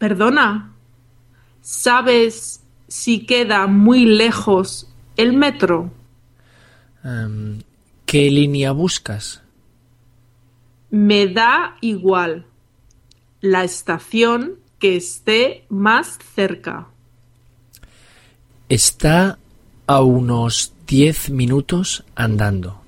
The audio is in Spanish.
Perdona, ¿sabes si queda muy lejos el metro? Em, ¿Qué línea buscas? Me da igual. La estación que esté más cerca. Está a unos diez minutos andando.